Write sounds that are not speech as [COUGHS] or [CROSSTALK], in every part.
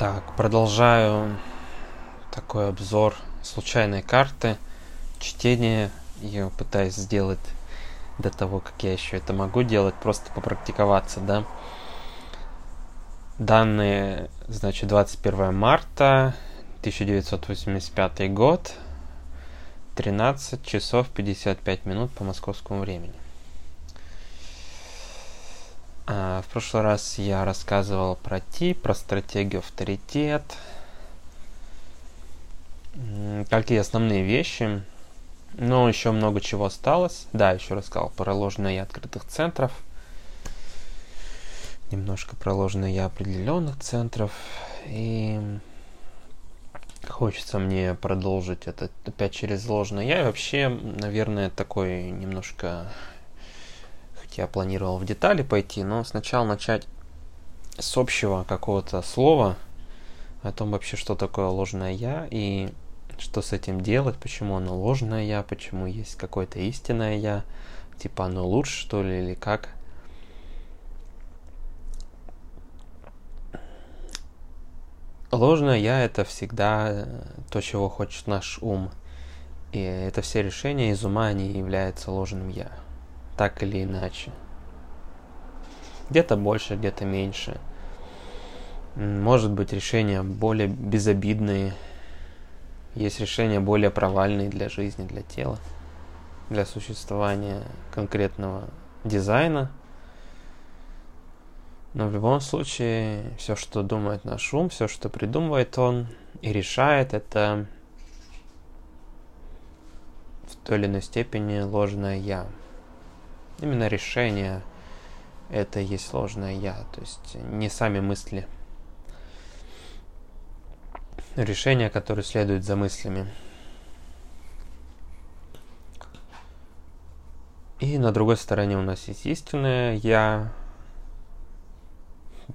Так, продолжаю такой обзор случайной карты. Чтение ее пытаюсь сделать до того, как я еще это могу делать, просто попрактиковаться, да. Данные, значит, 21 марта 1985 год, 13 часов 55 минут по московскому времени. А, в прошлый раз я рассказывал про тип, про стратегию авторитет. Какие основные вещи. Но еще много чего осталось. Да, еще рассказал про ложное я открытых центров. Немножко про ложное я определенных центров. И хочется мне продолжить это опять через ложное я. И вообще, наверное, такой немножко я планировал в детали пойти, но сначала начать с общего какого-то слова о том вообще, что такое ложное я и что с этим делать, почему оно ложное я, почему есть какое-то истинное я, типа оно лучше что ли или как. Ложное я это всегда то, чего хочет наш ум. И это все решения из ума, они являются ложным я так или иначе. Где-то больше, где-то меньше. Может быть решения более безобидные. Есть решения более провальные для жизни, для тела, для существования конкретного дизайна. Но в любом случае, все, что думает наш ум, все, что придумывает он и решает, это в той или иной степени ложное я именно решение это и есть сложное я, то есть не сами мысли. Решения, которые следуют за мыслями. И на другой стороне у нас есть истинное я.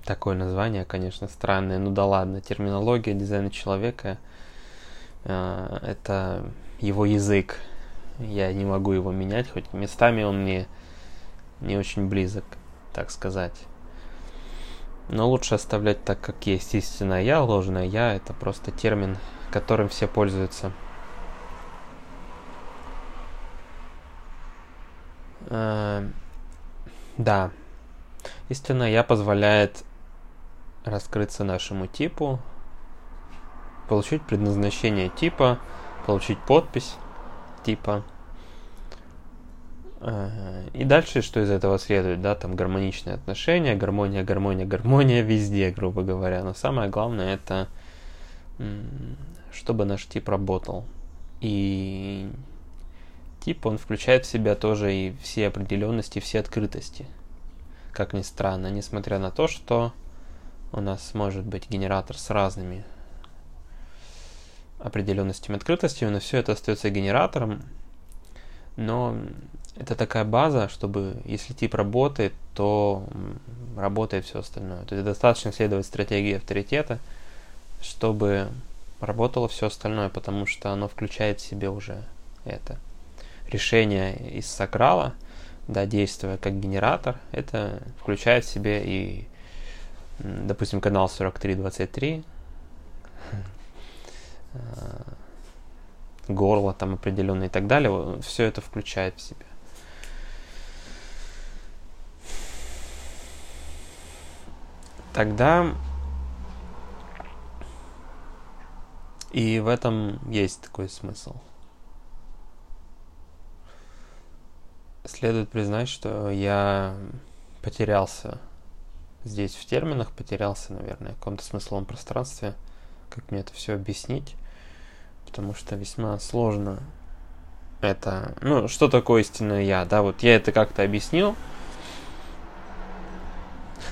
Такое название, конечно, странное. Ну да ладно, терминология дизайна человека э, это его язык. Я не могу его менять, хоть местами он мне не очень близок, так сказать. Но лучше оставлять так, как есть. Истинное я, ложное я – это просто термин, которым все пользуются. Э, да. Истинное я позволяет раскрыться нашему типу, получить предназначение типа, получить подпись типа – и дальше, что из этого следует, да, там гармоничные отношения, гармония, гармония, гармония везде, грубо говоря. Но самое главное это, чтобы наш тип работал. И тип, он включает в себя тоже и все определенности, все открытости. Как ни странно, несмотря на то, что у нас может быть генератор с разными определенностями открытостью, но все это остается генератором, но это такая база, чтобы если тип работает, то работает все остальное. То есть достаточно следовать стратегии авторитета, чтобы работало все остальное, потому что оно включает в себе уже это. Решение из сакрала, да, действуя как генератор, это включает в себе и, допустим, канал 4323, [LAUGHS] горло там определенное и так далее, все это включает в себя. Тогда и в этом есть такой смысл. Следует признать, что я потерялся здесь в терминах, потерялся, наверное, в каком-то смысловом пространстве, как мне это все объяснить, потому что весьма сложно это, ну, что такое истинное я, да, вот я это как-то объяснил,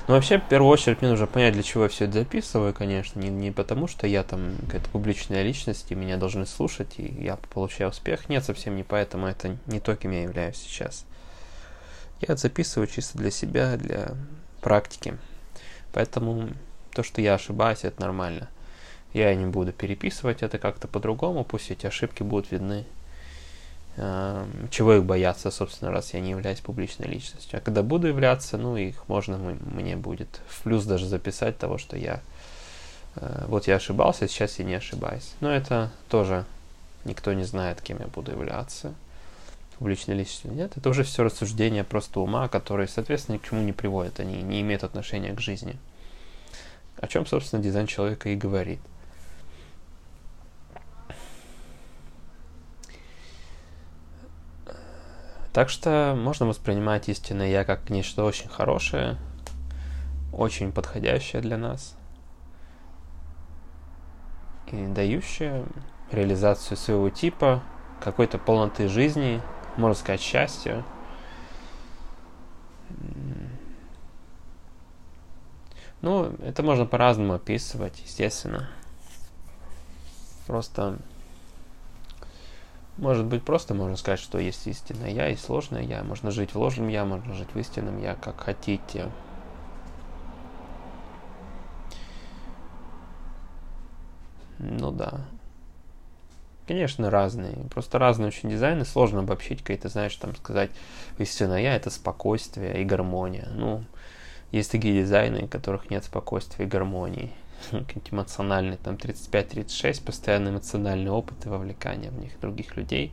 но ну, вообще, в первую очередь, мне нужно понять, для чего я все это записываю, конечно. Не, не потому, что я там какая-то публичная личность, и меня должны слушать, и я получаю успех. Нет, совсем не поэтому. Это не то, кем я являюсь сейчас. Я это записываю чисто для себя, для практики. Поэтому то, что я ошибаюсь, это нормально. Я не буду переписывать это как-то по-другому, пусть эти ошибки будут видны чего их бояться, собственно, раз я не являюсь публичной личностью. А когда буду являться, ну, их можно мне будет в плюс даже записать того, что я э, вот я ошибался, сейчас я не ошибаюсь. Но это тоже никто не знает, кем я буду являться публичной личностью. Нет, это уже все рассуждения просто ума, которые, соответственно, ни к чему не приводят, они не имеют отношения к жизни. О чем, собственно, дизайн человека и говорит. Так что можно воспринимать истинное я как нечто очень хорошее, очень подходящее для нас и дающее реализацию своего типа, какой-то полноты жизни, можно сказать, счастья. Ну, это можно по-разному описывать, естественно. Просто может быть, просто можно сказать, что есть истинное я и сложное я. Можно жить в ложном я, можно жить в истинном я, как хотите. Ну да. Конечно, разные. Просто разные очень дизайны. Сложно обобщить какие-то, знаешь, там сказать, истинное я это спокойствие и гармония. Ну, есть такие дизайны, у которых нет спокойствия и гармонии. [LAUGHS] эмоциональный, там 35-36, постоянный эмоциональный опыт и вовлекание в них других людей,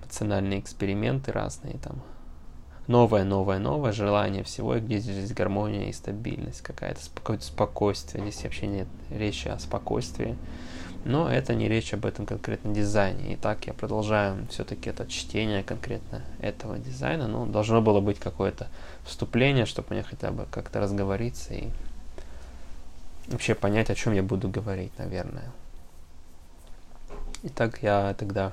эмоциональные эксперименты разные там, новое, новое, новое, желание всего, и где здесь гармония и стабильность, какая-то какое-то спокойствие, здесь вообще нет речи о спокойствии, но это не речь об этом конкретном дизайне. Итак, я продолжаю все-таки это чтение конкретно этого дизайна. Ну, должно было быть какое-то вступление, чтобы мне хотя бы как-то разговориться и вообще понять, о чем я буду говорить, наверное. Итак, я тогда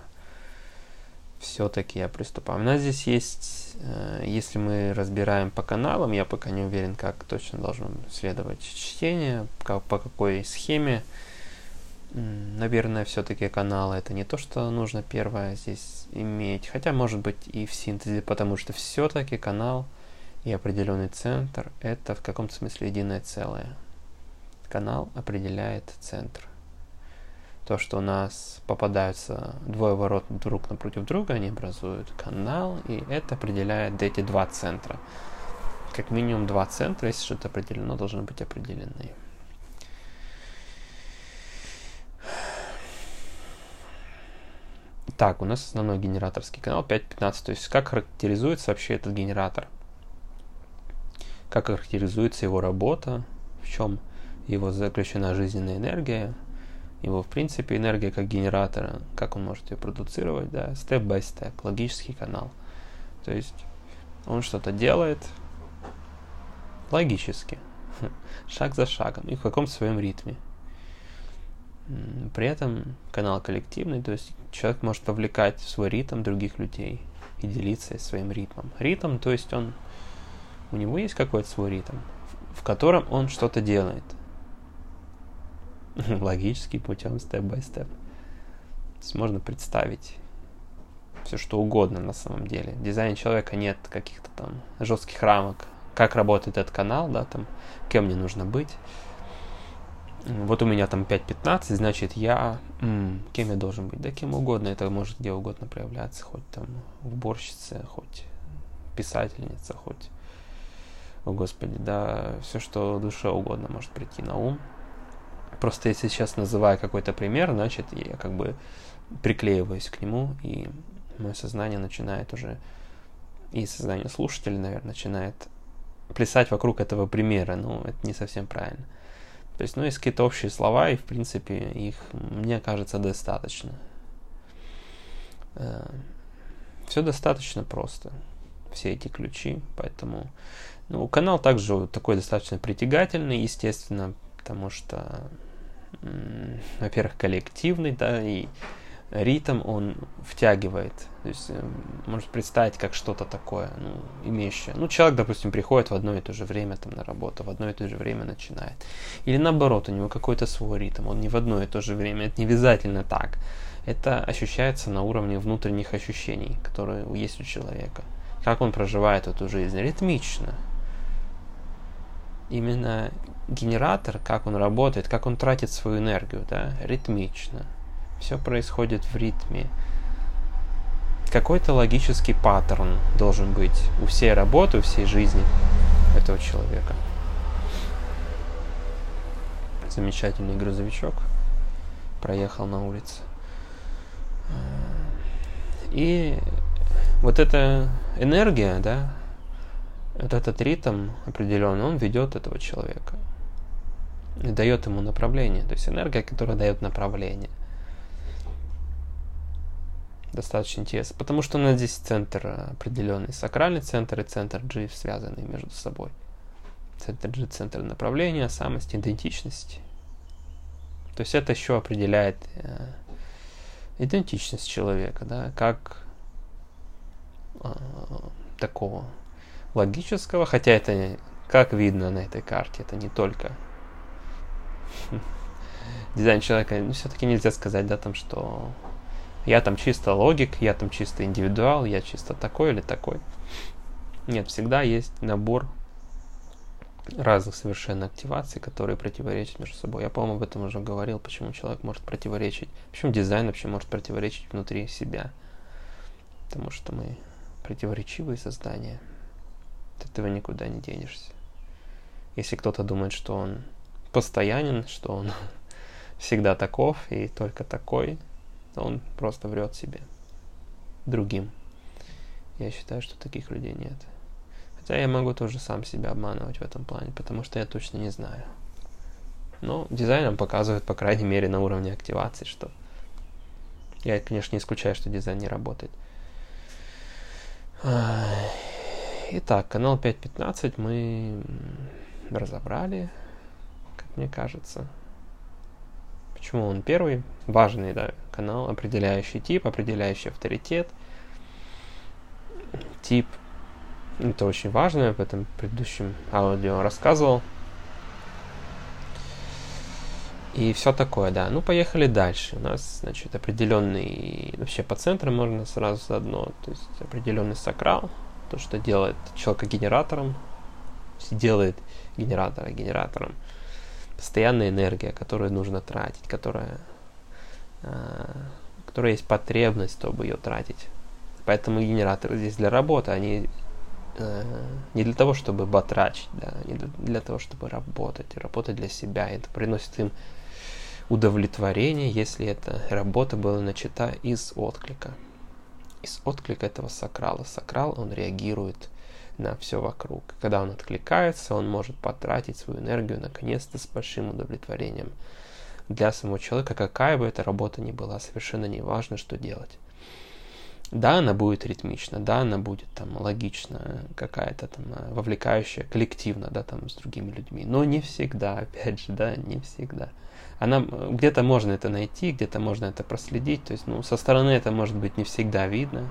все-таки я приступаю. У нас здесь есть, э, если мы разбираем по каналам, я пока не уверен, как точно должно следовать чтение, как, по какой схеме. Наверное, все-таки каналы это не то, что нужно первое здесь иметь. Хотя, может быть, и в синтезе, потому что все-таки канал и определенный центр это в каком-то смысле единое целое канал определяет центр. То, что у нас попадаются двое ворот друг напротив друга, они образуют канал, и это определяет эти два центра. Как минимум два центра, если что-то определено, должны быть определены. Так, у нас основной генераторский канал 5.15. То есть как характеризуется вообще этот генератор? Как характеризуется его работа? В чем его заключена жизненная энергия, его, в принципе, энергия как генератора, как он может ее продуцировать, да, степ-бай-степ, логический канал. То есть он что-то делает логически, [LAUGHS] шаг за шагом и в каком своем ритме. При этом канал коллективный, то есть человек может повлекать в свой ритм других людей и делиться своим ритмом. Ритм, то есть он, у него есть какой-то свой ритм, в котором он что-то делает – [LAUGHS] логический путем, степ-бай-степ. То есть можно представить все что угодно на самом деле. В дизайне человека нет каких-то там жестких рамок. Как работает этот канал, да, там, кем мне нужно быть. Вот у меня там 5.15, значит, я... М, кем я должен быть? Да кем угодно. Это может где угодно проявляться. Хоть там уборщица, хоть писательница, хоть... О, Господи, да, все, что душе угодно может прийти на ум. Просто если сейчас называю какой-то пример, значит, я как бы приклеиваюсь к нему, и мое сознание начинает уже, и сознание слушателя, наверное, начинает плясать вокруг этого примера. Ну, это не совсем правильно. То есть, ну, есть какие-то общие слова, и, в принципе, их, мне кажется, достаточно. Э, Все достаточно просто. Все эти ключи, поэтому... Ну, канал также такой достаточно притягательный, естественно, потому что во-первых, коллективный, да, и ритм он втягивает. То есть э, может представить как что-то такое, ну, имеющее. Ну, человек, допустим, приходит в одно и то же время там на работу, в одно и то же время начинает. Или наоборот, у него какой-то свой ритм, он не в одно и то же время. Это не обязательно так. Это ощущается на уровне внутренних ощущений, которые есть у человека. Как он проживает эту жизнь ритмично. Именно генератор, как он работает, как он тратит свою энергию, да, ритмично. Все происходит в ритме. Какой-то логический паттерн должен быть у всей работы, у всей жизни этого человека. замечательный грузовичок проехал на улице. И вот эта энергия, да, вот этот ритм определенный, он ведет этого человека дает ему направление. То есть энергия, которая дает направление. Достаточно интересно. Потому что у нас здесь центр определенный. Сакральный центр и центр G связаны между собой. Центр G – центр направления, самости, идентичности. То есть это еще определяет э, идентичность человека, да, как э, такого логического, хотя это, как видно на этой карте, это не только [LAUGHS] дизайн человека, ну, все-таки нельзя сказать, да, там, что я там чисто логик, я там чисто индивидуал, я чисто такой или такой. Нет, всегда есть набор разных совершенно активаций, которые противоречат между собой. Я, по-моему, об этом уже говорил, почему человек может противоречить, почему дизайн вообще может противоречить внутри себя. Потому что мы противоречивые создания. От этого никуда не денешься. Если кто-то думает, что он постоянен, что он [LAUGHS] всегда таков и только такой, он просто врет себе. Другим. Я считаю, что таких людей нет. Хотя я могу тоже сам себя обманывать в этом плане, потому что я точно не знаю. Но дизайн нам показывает, по крайней мере, на уровне активации, что я, конечно, не исключаю, что дизайн не работает. Итак, канал 5.15 мы разобрали, мне кажется. Почему он первый? Важный, да, канал, определяющий тип, определяющий авторитет. Тип это очень важно, я об этом предыдущем аудио рассказывал. И все такое, да. Ну, поехали дальше. У нас, значит, определенный, вообще по центрам можно сразу заодно, то есть определенный сакрал, то, что делает человека генератором, делает генератора генератором. Постоянная энергия, которую нужно тратить, которая, э, которая есть потребность, чтобы ее тратить. Поэтому генераторы здесь для работы, они Э, не для того, чтобы батрачить, да, не для, для того, чтобы работать, работать для себя. Это приносит им удовлетворение, если эта работа была начата из отклика. Из отклика этого сакрала. Сакрал, он реагирует на все вокруг. Когда он откликается, он может потратить свою энергию наконец-то с большим удовлетворением. Для самого человека, какая бы эта работа ни была, совершенно не важно, что делать. Да, она будет ритмична, да, она будет там логична, какая-то там э, вовлекающая, коллективно, да, там с другими людьми. Но не всегда, опять же, да, не всегда. Она где-то можно это найти, где-то можно это проследить. То есть, ну, со стороны это может быть не всегда видно.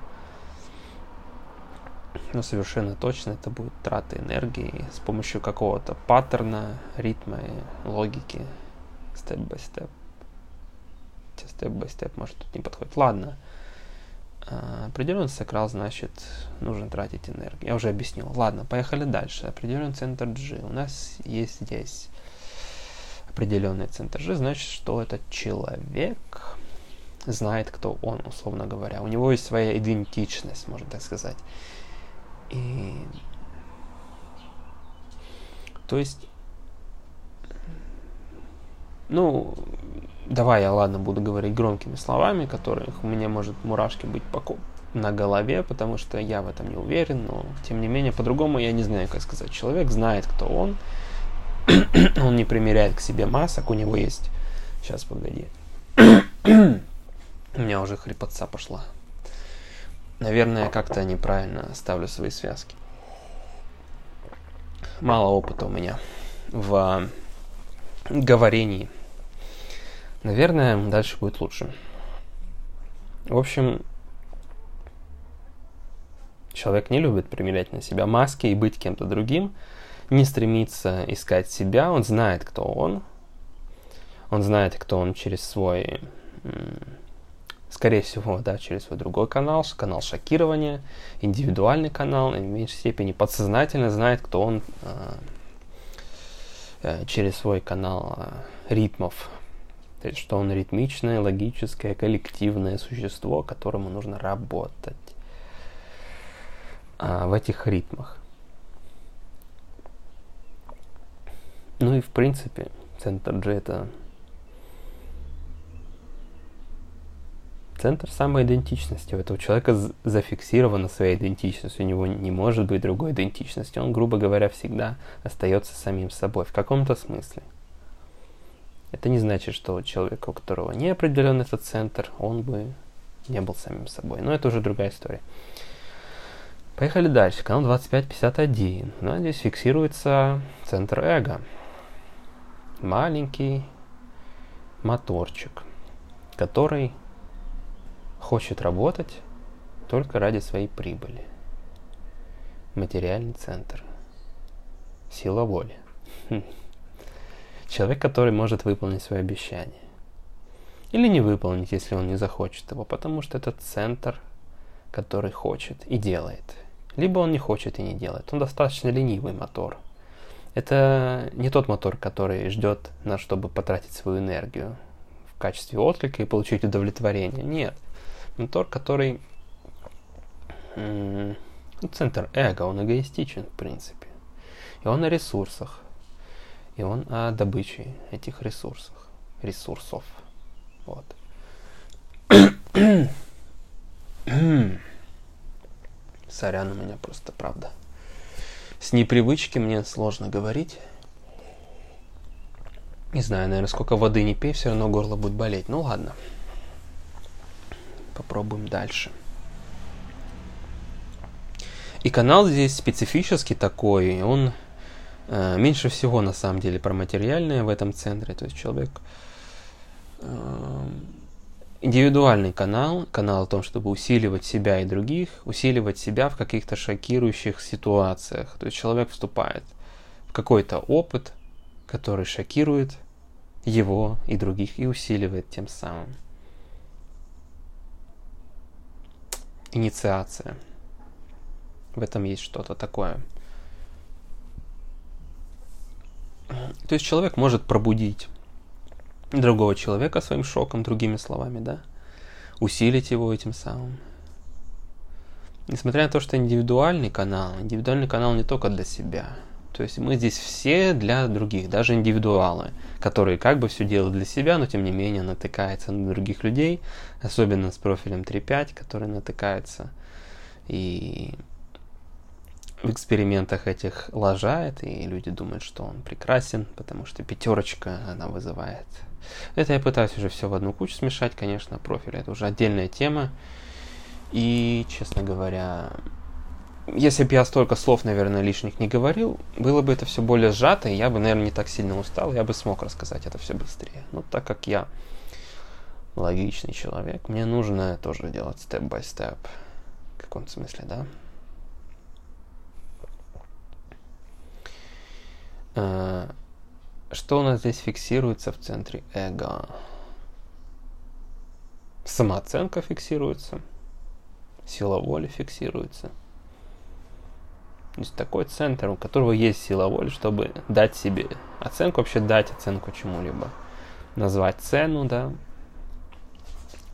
Но совершенно точно это будет трата энергии с помощью какого-то паттерна, ритма и логики, step-by-step. Step-by-step, может, тут не подходит. Ладно. А, определенный сакрал значит нужно тратить энергию. Я уже объяснил. Ладно, поехали дальше. Определенный центр G. У нас есть здесь определенный центр G, значит, что этот человек знает, кто он, условно говоря. У него есть своя идентичность, можно так сказать. И... То есть, ну, давай я, ладно, буду говорить громкими словами, которых меня может мурашки быть по на голове, потому что я в этом не уверен, но тем не менее, по-другому я не знаю, как сказать. Человек знает, кто он, [COUGHS] он не примеряет к себе масок, у него есть... Сейчас, погоди. [COUGHS] у меня уже хрипотца пошла. Наверное, как-то неправильно ставлю свои связки. Мало опыта у меня в говорении Наверное, дальше будет лучше. В общем, человек не любит примерять на себя маски и быть кем-то другим, не стремится искать себя, он знает, кто он, он знает, кто он через свой, скорее всего, да, через свой другой канал, канал шокирования, индивидуальный канал, и в меньшей степени подсознательно знает, кто он а, э, через свой канал а, ритмов, то есть, что он ритмичное, логическое, коллективное существо, которому нужно работать а, в этих ритмах. Ну и в принципе, Центр G это центр самоидентичности. У этого человека зафиксирована своя идентичность. У него не может быть другой идентичности. Он, грубо говоря, всегда остается самим собой в каком-то смысле. Это не значит, что человек, у которого не определен этот центр, он бы не был самим собой. Но это уже другая история. Поехали дальше. Канал 2551. Ну, здесь фиксируется центр эго. Маленький моторчик, который хочет работать только ради своей прибыли. Материальный центр. Сила воли. Человек, который может выполнить свое обещание. Или не выполнить, если он не захочет его, потому что это центр, который хочет и делает. Либо он не хочет и не делает. Он достаточно ленивый мотор. Это не тот мотор, который ждет нас, чтобы потратить свою энергию в качестве отклика и получить удовлетворение. Нет. Мотор, который... Ну, центр эго, он эгоистичен, в принципе. И он на ресурсах. И он о добыче этих ресурсов. Ресурсов. Вот. [COUGHS] Сорян у меня просто, правда. С непривычки мне сложно говорить. Не знаю, наверное, сколько воды не пей, все равно горло будет болеть. Ну ладно. Попробуем дальше. И канал здесь специфический такой, он э, меньше всего на самом деле про материальное в этом центре. То есть человек э, индивидуальный канал, канал о том, чтобы усиливать себя и других, усиливать себя в каких-то шокирующих ситуациях. То есть человек вступает в какой-то опыт, который шокирует его и других и усиливает тем самым. Инициация. В этом есть что-то такое. То есть человек может пробудить другого человека своим шоком, другими словами, да, усилить его этим самым. Несмотря на то, что индивидуальный канал, индивидуальный канал не только для себя. То есть мы здесь все для других, даже индивидуалы, которые как бы все делают для себя, но тем не менее натыкаются на других людей, особенно с профилем 3.5, который натыкается и в экспериментах этих лажает, и люди думают, что он прекрасен, потому что пятерочка она вызывает это я пытаюсь уже все в одну кучу смешать, конечно, профиль. Это уже отдельная тема. И, честно говоря, если бы я столько слов, наверное, лишних не говорил, было бы это все более сжато, и я бы, наверное, не так сильно устал, я бы смог рассказать это все быстрее. Но так как я логичный человек, мне нужно тоже делать степ-бай-степ. В каком-то смысле, да? Uh, что у нас здесь фиксируется в центре эго? Самооценка фиксируется. Сила воли фиксируется. То есть такой центр, у которого есть сила воли, чтобы дать себе оценку, вообще дать оценку чему-либо. Назвать цену, да.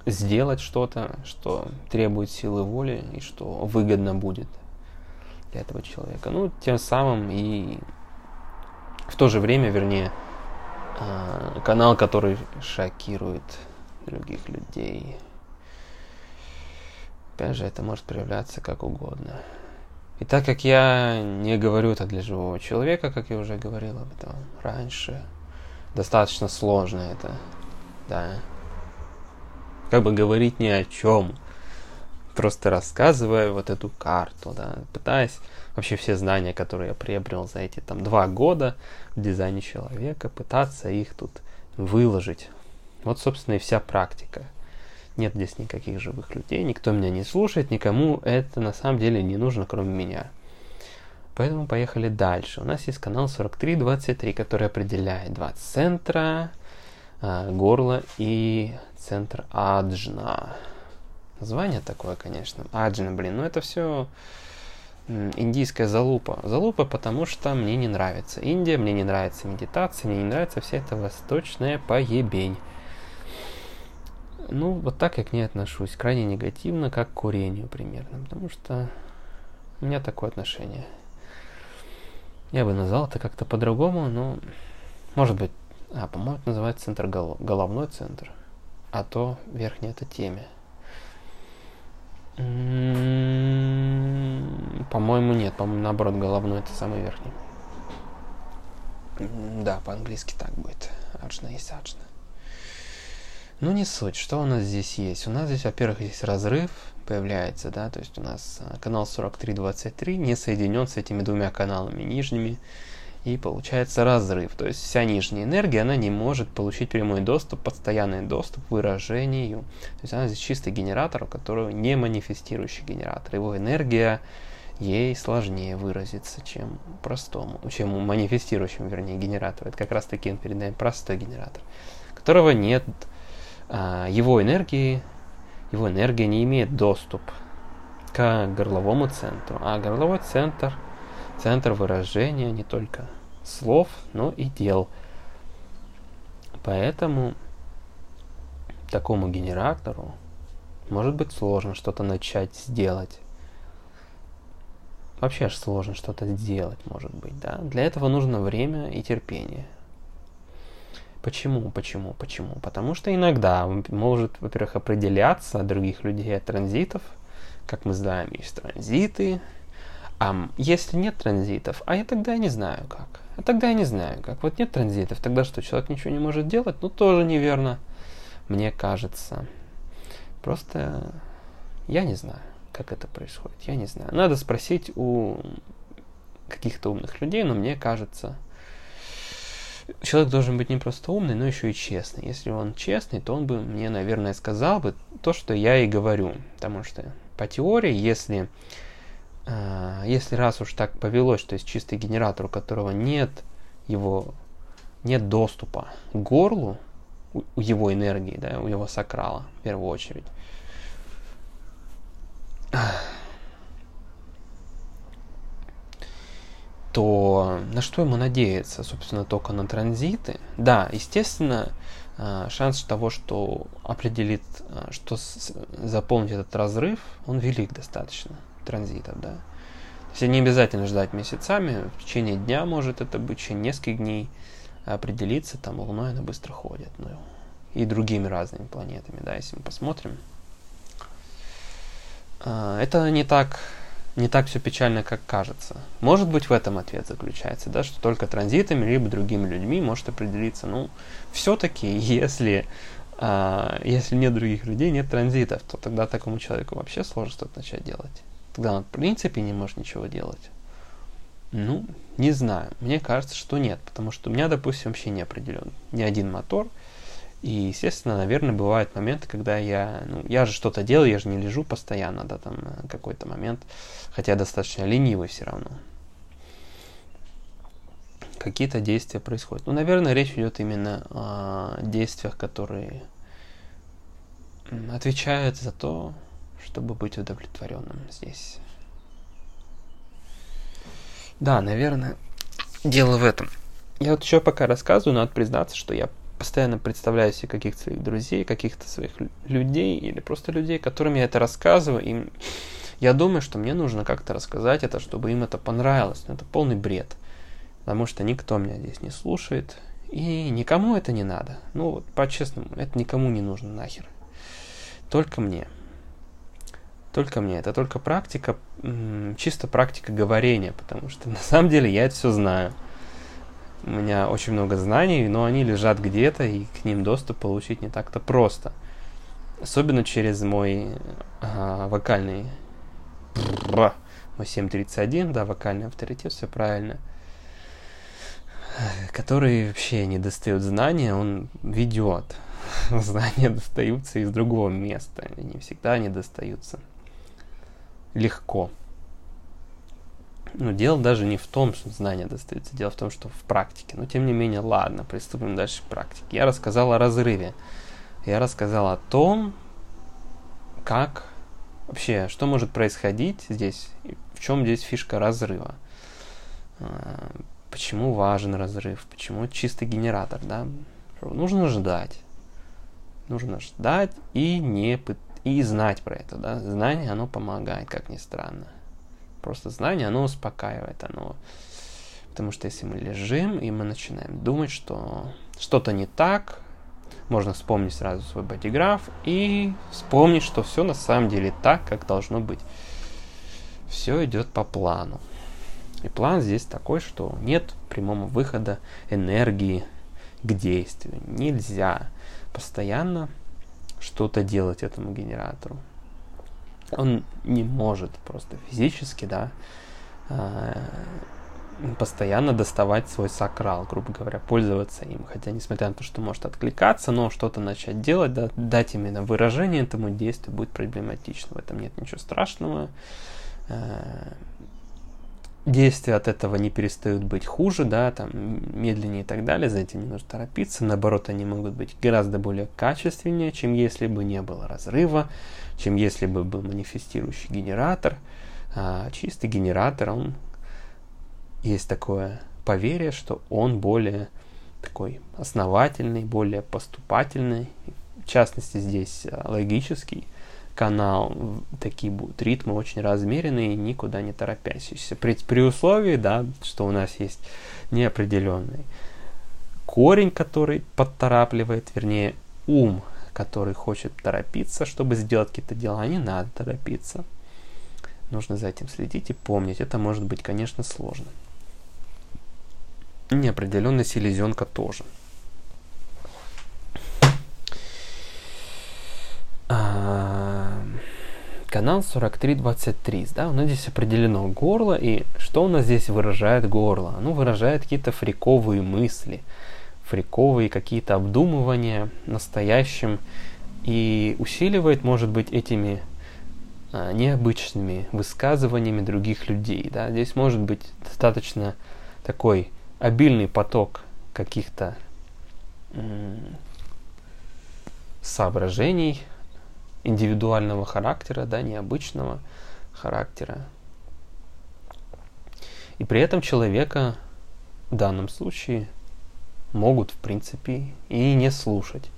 Сделать что-то, что требует силы воли и что выгодно будет для этого человека. Ну, тем самым и в то же время, вернее, а, канал, который шокирует других людей. Опять же, это может проявляться как угодно. И так как я не говорю это для живого человека, как я уже говорил об этом раньше, достаточно сложно это, да. Как бы говорить ни о чем, просто рассказывая вот эту карту, да, пытаясь вообще все знания, которые я приобрел за эти там два года в дизайне человека, пытаться их тут выложить. Вот, собственно, и вся практика. Нет здесь никаких живых людей, никто меня не слушает, никому это на самом деле не нужно, кроме меня. Поэтому поехали дальше. У нас есть канал 4323, который определяет два центра, а, горло и центр аджна. Название такое, конечно. Аджна, блин, ну это все индийская залупа. Залупа, потому что мне не нравится Индия, мне не нравится медитация, мне не нравится вся эта восточная поебень. Ну, вот так я к ней отношусь. Крайне негативно, как к курению примерно. Потому что у меня такое отношение. Я бы назвал это как-то по-другому, но, может быть, А, по-моему, это называется центр голов... головной центр. А то верхний это теме. М-м-м, по-моему, нет. По-моему, наоборот, головной это самый верхний. Да, по-английски так будет. Аджна есть аджна. Ну, не суть. Что у нас здесь есть? У нас здесь, во-первых, здесь разрыв появляется, да, то есть у нас а, канал 4323 не соединен с этими двумя каналами нижними, и получается разрыв. То есть вся нижняя энергия, она не может получить прямой доступ, постоянный доступ к выражению. То есть она здесь чистый генератор, у которого не манифестирующий генератор. Его энергия ей сложнее выразиться, чем простому, чем у манифестирующему, вернее, генератору. Это как раз таки он передает простой генератор, которого нет его энергии, его энергия не имеет доступ к горловому центру. А горловой центр – центр выражения не только слов, но и дел. Поэтому такому генератору может быть сложно что-то начать сделать. Вообще сложно что-то сделать, может быть, да. Для этого нужно время и терпение. Почему, почему, почему? Потому что иногда может, во-первых, определяться других людей от транзитов. Как мы знаем, есть транзиты. А если нет транзитов, а я тогда не знаю как. А тогда я не знаю как. Вот нет транзитов, тогда что, человек ничего не может делать? Ну, тоже неверно, мне кажется. Просто я не знаю, как это происходит. Я не знаю. Надо спросить у каких-то умных людей, но мне кажется, человек должен быть не просто умный, но еще и честный. Если он честный, то он бы мне, наверное, сказал бы то, что я и говорю. Потому что по теории, если, э, если раз уж так повелось, что есть чистый генератор, у которого нет его нет доступа к горлу, у, у его энергии, да, у его сакрала, в первую очередь, то на что ему надеяться? Собственно, только на транзиты. Да, естественно, а, шанс того, что определит, а, что заполнить этот разрыв, он велик достаточно, транзитов, да. То есть не обязательно ждать месяцами, в течение дня может это быть, в течение нескольких дней определиться, там Луной она быстро ходит, ну, и другими разными планетами, да, если мы посмотрим. А, это не так не так все печально, как кажется. Может быть, в этом ответ заключается, да, что только транзитами, либо другими людьми может определиться. Ну, все-таки, если, а, если нет других людей, нет транзитов, то тогда такому человеку вообще сложно что-то начать делать. Тогда он, в принципе, не может ничего делать. Ну, не знаю. Мне кажется, что нет, потому что у меня, допустим, вообще не определен ни один мотор, и, естественно, наверное, бывают моменты, когда я, ну, я же что-то делаю, я же не лежу постоянно, да, там, какой-то момент, хотя достаточно ленивый все равно. Какие-то действия происходят. Ну, наверное, речь идет именно о действиях, которые отвечают за то, чтобы быть удовлетворенным здесь. Да, наверное, дело в этом. Я вот еще пока рассказываю, надо признаться, что я постоянно представляю себе каких-то своих друзей, каких-то своих людей или просто людей, которым я это рассказываю, и я думаю, что мне нужно как-то рассказать это, чтобы им это понравилось. Но это полный бред, потому что никто меня здесь не слушает, и никому это не надо. Ну, вот, по-честному, это никому не нужно нахер. Только мне. Только мне. Это только практика, чисто практика говорения, потому что на самом деле я это все знаю. У меня очень много знаний, но они лежат где-то, и к ним доступ получить не так-то просто. Особенно через мой а, вокальный мой 731, да, вокальный авторитет, все правильно. Который вообще не достает знания, он ведет. [LAUGHS] Знания достаются из другого места, не всегда они достаются легко. Но дело даже не в том, что знания достаются, дело в том, что в практике. Но тем не менее, ладно, приступим дальше к практике. Я рассказал о разрыве. Я рассказал о том, как вообще, что может происходить здесь, в чем здесь фишка разрыва. А, почему важен разрыв, почему чистый генератор, да? Нужно ждать. Нужно ждать и не и знать про это, да? Знание, оно помогает, как ни странно. Просто знание, оно успокаивает, оно... Потому что если мы лежим, и мы начинаем думать, что что-то не так, можно вспомнить сразу свой бодиграф и вспомнить, что все на самом деле так, как должно быть. Все идет по плану. И план здесь такой, что нет прямого выхода энергии к действию. Нельзя постоянно что-то делать этому генератору. Он не может просто физически, да, а, постоянно доставать свой сакрал, грубо говоря, пользоваться им. Хотя, несмотря на то, что может откликаться, но что-то начать делать, да, дать именно выражение этому действию будет проблематично. В этом нет ничего страшного. Действия от этого не перестают быть хуже, да, там, медленнее и так далее, за этим не нужно торопиться. Наоборот, они могут быть гораздо более качественнее, чем если бы не было разрыва, чем если бы был манифестирующий генератор. А чистый генератор, он есть такое поверье, что он более такой основательный, более поступательный, в частности здесь логический, канал, такие будут ритмы очень размеренные, никуда не торопящиеся. При, при условии, да, что у нас есть неопределенный корень, который подторапливает, вернее, ум, который хочет торопиться, чтобы сделать какие-то дела, не надо торопиться. Нужно за этим следить и помнить. Это может быть, конечно, сложно. Неопределенная селезенка тоже. Канал 4323, да, у нас здесь определено горло, и что у нас здесь выражает горло? Оно выражает какие-то фриковые мысли, фриковые какие-то обдумывания настоящим, и усиливает, может быть, этими а, необычными высказываниями других людей, да, здесь может быть достаточно такой обильный поток каких-то соображений, индивидуального характера, да, необычного характера. И при этом человека в данном случае могут, в принципе, и не слушать.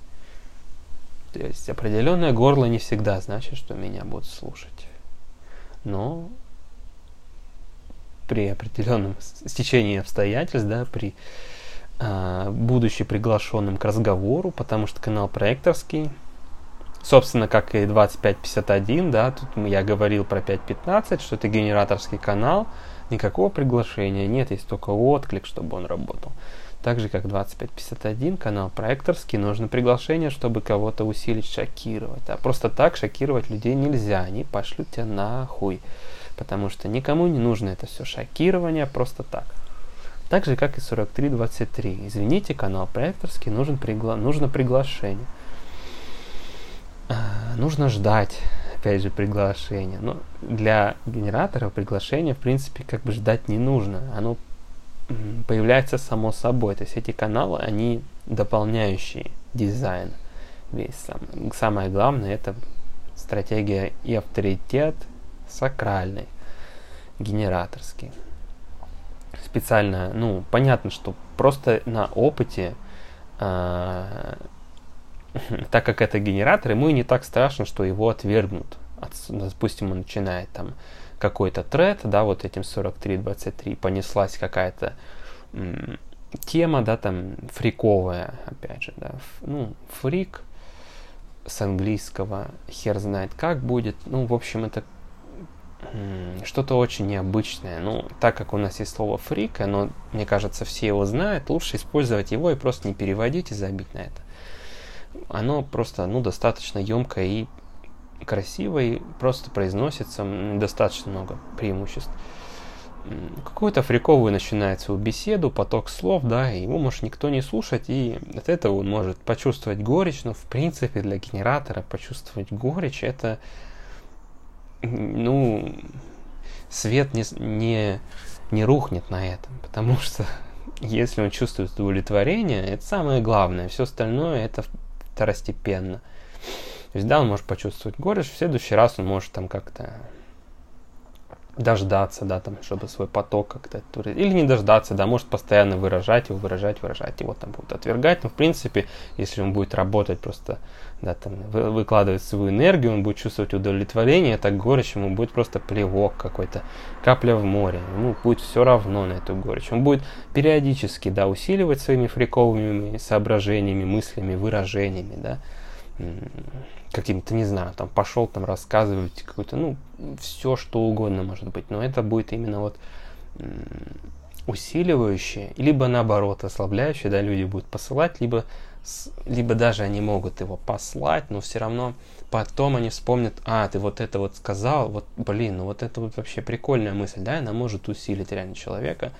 То есть определенное горло не всегда значит, что меня будут слушать. Но при определенном стечении обстоятельств, да, при э, будучи приглашенным к разговору, потому что канал проекторский, Собственно, как и 2551, да, тут я говорил про 5.15, что это генераторский канал, никакого приглашения нет, есть только отклик, чтобы он работал. Так же, как 2551, канал проекторский, нужно приглашение, чтобы кого-то усилить, шокировать. А просто так шокировать людей нельзя, они пошлют тебя нахуй. Потому что никому не нужно это все шокирование просто так. Так же, как и 4323. Извините, канал проекторский, нужен пригла... нужно приглашение. А, нужно ждать, опять же, приглашения. Но для генератора приглашения, в принципе, как бы ждать не нужно. Оно появляется само собой. То есть эти каналы, они дополняющие дизайн. Весь сам. Самое главное это стратегия и авторитет сакральный, генераторский. Специально, ну, понятно, что просто на опыте э, так как это генератор, ему и не так страшно, что его отвергнут. Допустим, он начинает там какой-то тред, да, вот этим 43-23, понеслась какая-то тема, да, там фриковая, опять же, да, ну, фрик с английского, хер знает как будет, ну, в общем, это что-то очень необычное. Ну, так как у нас есть слово фрик, оно, мне кажется, все его знают, лучше использовать его и просто не переводить и забить на это оно просто ну, достаточно емкое и красиво, и просто произносится достаточно много преимуществ. Какую-то фриковую начинает свою беседу, поток слов, да, его может никто не слушать, и от этого он может почувствовать горечь, но в принципе для генератора почувствовать горечь это, ну, свет не, не, не рухнет на этом, потому что [LAUGHS] если он чувствует удовлетворение, это самое главное, все остальное это второстепенно. То есть, да, он может почувствовать горечь, в следующий раз он может там как-то дождаться, да, там, чтобы свой поток как-то, или не дождаться, да, может постоянно выражать его, выражать, выражать, его там будут отвергать, но в принципе, если он будет работать просто, да, там, выкладывать свою энергию, он будет чувствовать удовлетворение, это горечь ему будет просто плевок какой-то, капля в море, ему будет все равно на эту горечь, он будет периодически, да, усиливать своими фриковыми соображениями, мыслями, выражениями, да, каким-то, не знаю, там пошел там рассказывать какой-то, ну, все что угодно может быть, но это будет именно вот усиливающее, либо наоборот ослабляющее, да, люди будут посылать, либо, либо даже они могут его послать, но все равно потом они вспомнят, а, ты вот это вот сказал, вот, блин, ну вот это вот вообще прикольная мысль, да, она может усилить реально человека,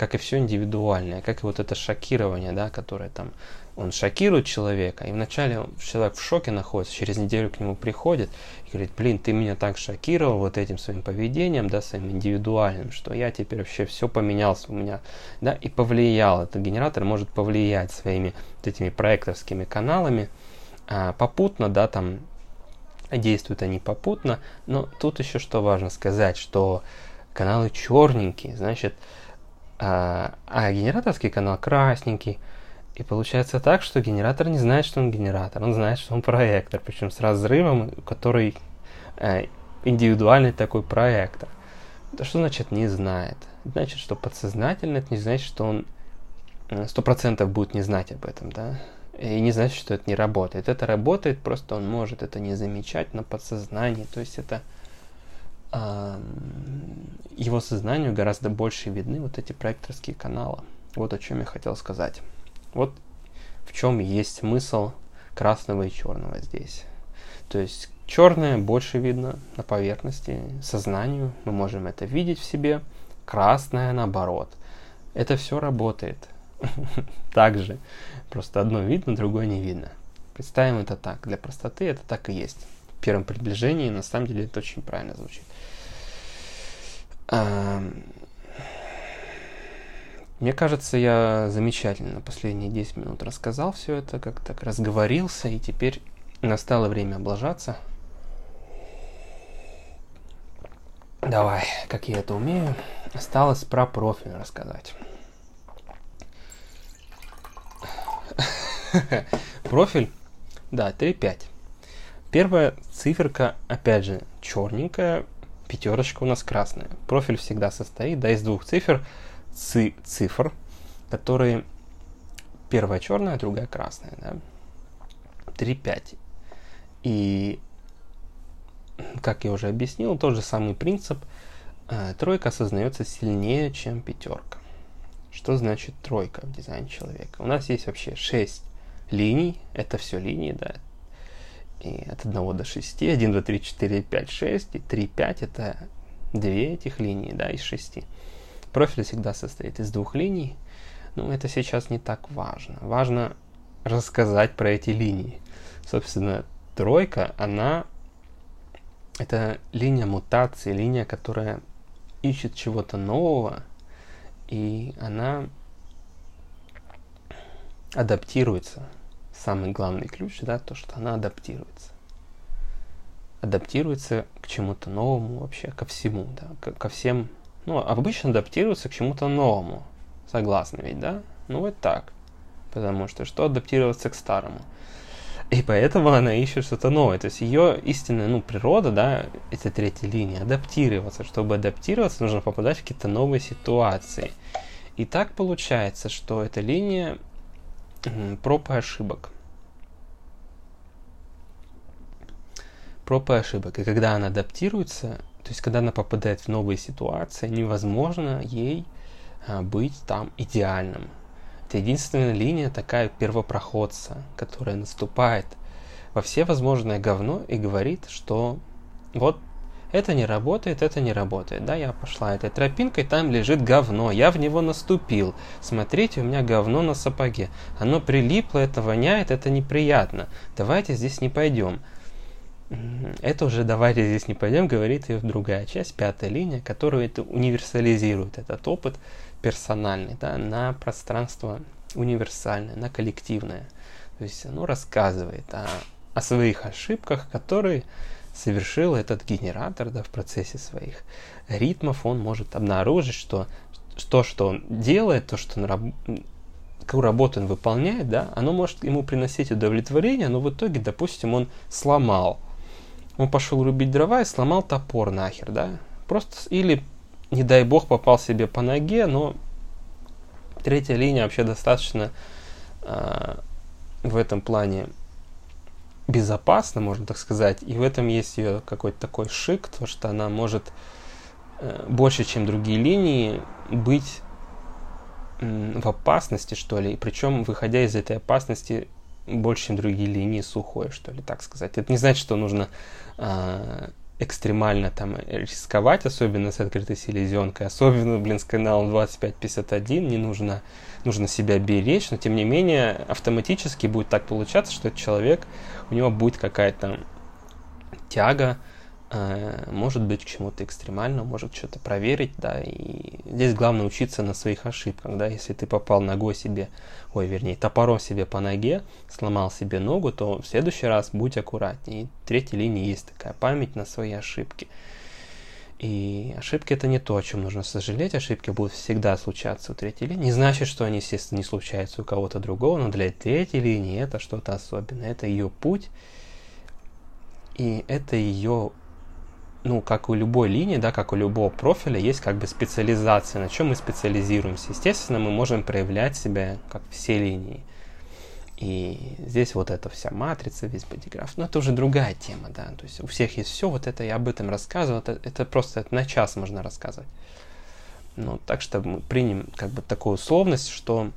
как и все индивидуальное, как и вот это шокирование, да, которое там он шокирует человека, и вначале человек в шоке находится, через неделю к нему приходит и говорит, блин, ты меня так шокировал вот этим своим поведением, да, своим индивидуальным, что я теперь вообще все поменялся у меня, да, и повлиял. Этот генератор может повлиять своими вот этими проекторскими каналами, а, попутно, да, там действуют они попутно, но тут еще что важно сказать, что каналы черненькие, значит, а, а генераторский канал красненький, и получается так, что генератор не знает, что он генератор, он знает, что он проектор, причем с разрывом, который э, индивидуальный такой проектор. Это что значит не знает? Значит, что подсознательно, это не значит, что он сто процентов будет не знать об этом, да? И не значит, что это не работает. Это работает, просто он может это не замечать на подсознании. То есть это э, его сознанию гораздо больше видны вот эти проекторские каналы. Вот о чем я хотел сказать. Вот в чем есть смысл красного и черного здесь. То есть черное больше видно на поверхности, сознанию, мы можем это видеть в себе, красное наоборот. Это все работает. [LAUGHS] Также. Просто одно видно, другое не видно. Представим это так. Для простоты это так и есть. Первом приближении на самом деле это очень правильно звучит. Мне кажется, я замечательно последние 10 минут рассказал все это, как так разговорился, и теперь настало время облажаться. Давай, как я это умею. Осталось про профиль рассказать. [LAUGHS] Профиль, да, 3.5. Первая циферка, опять же, черненькая, пятерочка у нас красная. Профиль всегда состоит, да, из двух цифр – ци цифр, которые первая черная, другая красная. Да? 3, 5. И, как я уже объяснил, тот же самый принцип. Э, тройка осознается сильнее, чем пятерка. Что значит тройка в дизайне человека? У нас есть вообще 6 линий. Это все линии, да. И от 1 до 6. 1, 2, 3, 4, 5, 6. И 3, 5 это две этих линии, да, из 6. Профиль всегда состоит из двух линий, но это сейчас не так важно. Важно рассказать про эти линии. Собственно, тройка, она это линия мутации, линия, которая ищет чего-то нового, и она адаптируется. Самый главный ключ, да, то, что она адаптируется. Адаптируется к чему-то новому вообще, ко всему, да, ко всем ну, обычно адаптируется к чему-то новому. Согласны ведь, да? Ну, вот так. Потому что что адаптироваться к старому? И поэтому она ищет что-то новое. То есть ее истинная ну, природа, да, это третья линия, адаптироваться. Чтобы адаптироваться, нужно попадать в какие-то новые ситуации. И так получается, что эта линия проб и ошибок. Проб и ошибок. И когда она адаптируется, то есть, когда она попадает в новые ситуации, невозможно ей а, быть там идеальным. Это единственная линия такая первопроходца, которая наступает во все возможное говно и говорит, что вот это не работает, это не работает. Да, я пошла этой тропинкой, там лежит говно, я в него наступил. Смотрите, у меня говно на сапоге. Оно прилипло, это воняет, это неприятно. Давайте здесь не пойдем. Это уже давайте здесь не пойдем, говорит и другая часть, пятая линия, которая это универсализирует этот опыт персональный да, на пространство универсальное, на коллективное. То есть оно рассказывает о, о своих ошибках, которые совершил этот генератор да, в процессе своих ритмов, он может обнаружить, что то, что он делает, то, что он какую работу он выполняет, да, оно может ему приносить удовлетворение, но в итоге, допустим, он сломал. Он пошел рубить дрова и сломал топор нахер, да. Просто или, не дай бог, попал себе по ноге, но третья линия вообще достаточно э, в этом плане безопасна, можно так сказать. И в этом есть ее какой-то такой шик, то что она может э, больше, чем другие линии, быть в опасности, что ли, причем, выходя из этой опасности, больше, чем другие линии, сухой, что ли, так сказать. Это не значит, что нужно э, экстремально там рисковать, особенно с открытой селезенкой, особенно, блин, с каналом 2551, не нужно, нужно себя беречь, но тем не менее автоматически будет так получаться, что человек, у него будет какая-то тяга, э, может быть, к чему-то экстремальному, может что-то проверить, да, и здесь главное учиться на своих ошибках, да, если ты попал ногой себе ой, вернее, топором себе по ноге, сломал себе ногу, то в следующий раз будь аккуратнее. И в третьей линии есть такая память на свои ошибки. И ошибки это не то, о чем нужно сожалеть. Ошибки будут всегда случаться у третьей линии. Не значит, что они, естественно, не случаются у кого-то другого, но для третьей линии это что-то особенное. Это ее путь, и это ее ну, как у любой линии, да, как у любого профиля, есть как бы специализация, на чем мы специализируемся. Естественно, мы можем проявлять себя как все линии. И здесь вот эта вся матрица, весь бодиграф, но это уже другая тема, да, то есть у всех есть все, вот это я об этом рассказывал, это, это просто это на час можно рассказывать. Ну, так что мы примем как бы такую условность, что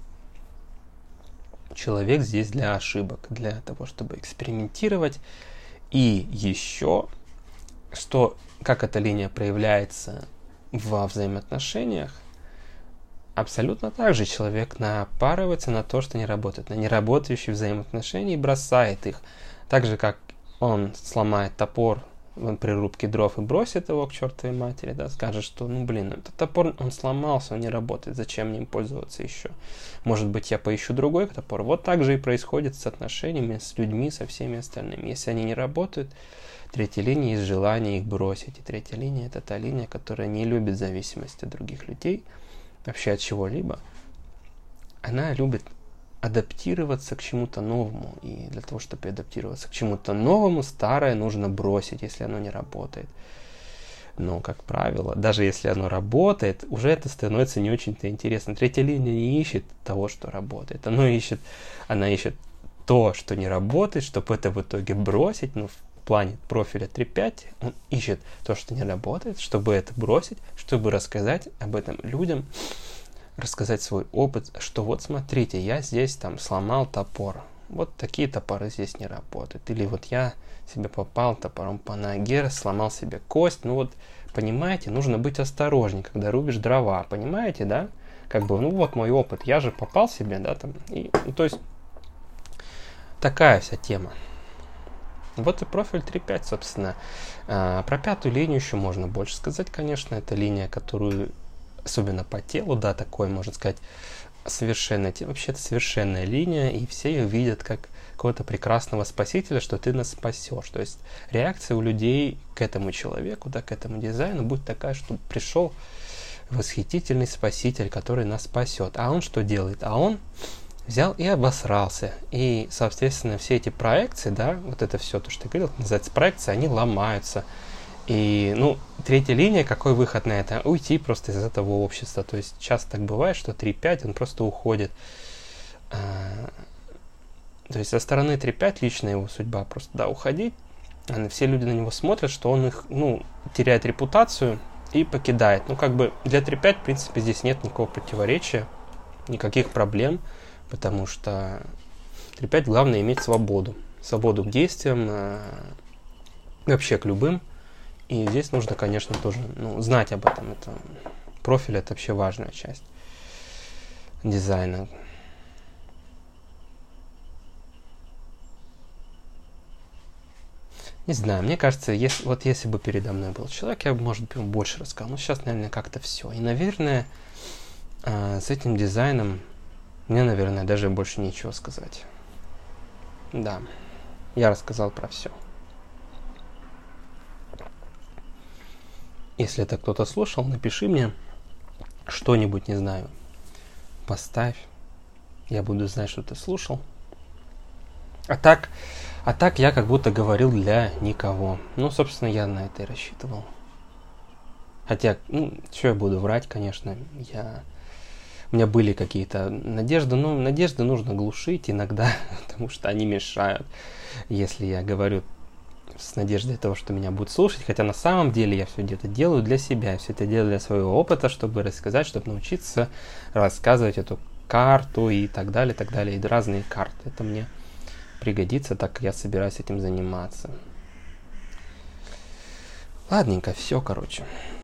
человек здесь для ошибок, для того, чтобы экспериментировать. И еще что, как эта линия проявляется во взаимоотношениях, абсолютно так же человек напарывается на то, что не работает, на неработающие взаимоотношения и бросает их. Так же, как он сломает топор при рубке дров и бросит его к чертовой матери, да, скажет, что, ну, блин, этот топор, он сломался, он не работает, зачем мне им пользоваться еще? Может быть, я поищу другой топор? Вот так же и происходит с отношениями с людьми, со всеми остальными. Если они не работают, Третья линия есть желание их бросить. И третья линия это та линия, которая не любит зависимость от других людей, вообще от чего-либо. Она любит адаптироваться к чему-то новому. И для того, чтобы адаптироваться к чему-то новому, старое нужно бросить, если оно не работает. Но, как правило, даже если оно работает, уже это становится не очень-то интересно. Третья линия не ищет того, что работает. Она ищет, она ищет то, что не работает, чтобы это в итоге бросить, ну, плане профиля 3.5 он ищет то, что не работает, чтобы это бросить, чтобы рассказать об этом людям, рассказать свой опыт, что вот смотрите, я здесь там сломал топор, вот такие топоры здесь не работают. Или вот я себе попал топором по ноге, сломал себе кость. Ну вот, понимаете, нужно быть осторожнее, когда рубишь дрова, понимаете, да? Как бы, ну вот мой опыт, я же попал себе, да, там. И, ну, то есть, такая вся тема. Вот и профиль 3.5, собственно. А, про пятую линию еще можно больше сказать, конечно. Это линия, которую, особенно по телу, да, такой, можно сказать, совершенная, вообще это совершенная линия, и все ее видят как какого-то прекрасного спасителя, что ты нас спасешь. То есть реакция у людей к этому человеку, да, к этому дизайну будет такая, что пришел восхитительный спаситель, который нас спасет. А он что делает? А он взял и обосрался. И, соответственно, все эти проекции, да, вот это все, то, что ты говорил, называется проекции, они ломаются. И, ну, третья линия, какой выход на это? Уйти просто из этого общества. То есть часто так бывает, что 3-5, он просто уходит. А, то есть со стороны 3-5 лично его судьба просто, да, уходить. Все люди на него смотрят, что он их, ну, теряет репутацию и покидает. Ну, как бы для 3-5, в принципе, здесь нет никакого противоречия, никаких проблем потому что 3.5 главное иметь свободу. Свободу к действиям, э, вообще к любым. И здесь нужно, конечно, тоже ну, знать об этом. Это, профиль это вообще важная часть дизайна. Не знаю, мне кажется, если, вот если бы передо мной был человек, я бы, может быть, больше рассказал. Но сейчас, наверное, как-то все. И, наверное, э, с этим дизайном мне, наверное, даже больше нечего сказать. Да, я рассказал про все. Если это кто-то слушал, напиши мне что-нибудь, не знаю. Поставь. Я буду знать, что ты слушал. А так, а так я как будто говорил для никого. Ну, собственно, я на это и рассчитывал. Хотя, ну, что я буду врать, конечно. Я... У меня были какие-то надежды, но надежды нужно глушить иногда, [LAUGHS] потому что они мешают. Если я говорю с надеждой того, что меня будут слушать, хотя на самом деле я все где-то делаю для себя, все это делаю для своего опыта, чтобы рассказать, чтобы научиться рассказывать эту карту и так далее, так далее, и разные карты. Это мне пригодится, так как я собираюсь этим заниматься. Ладненько, все, короче.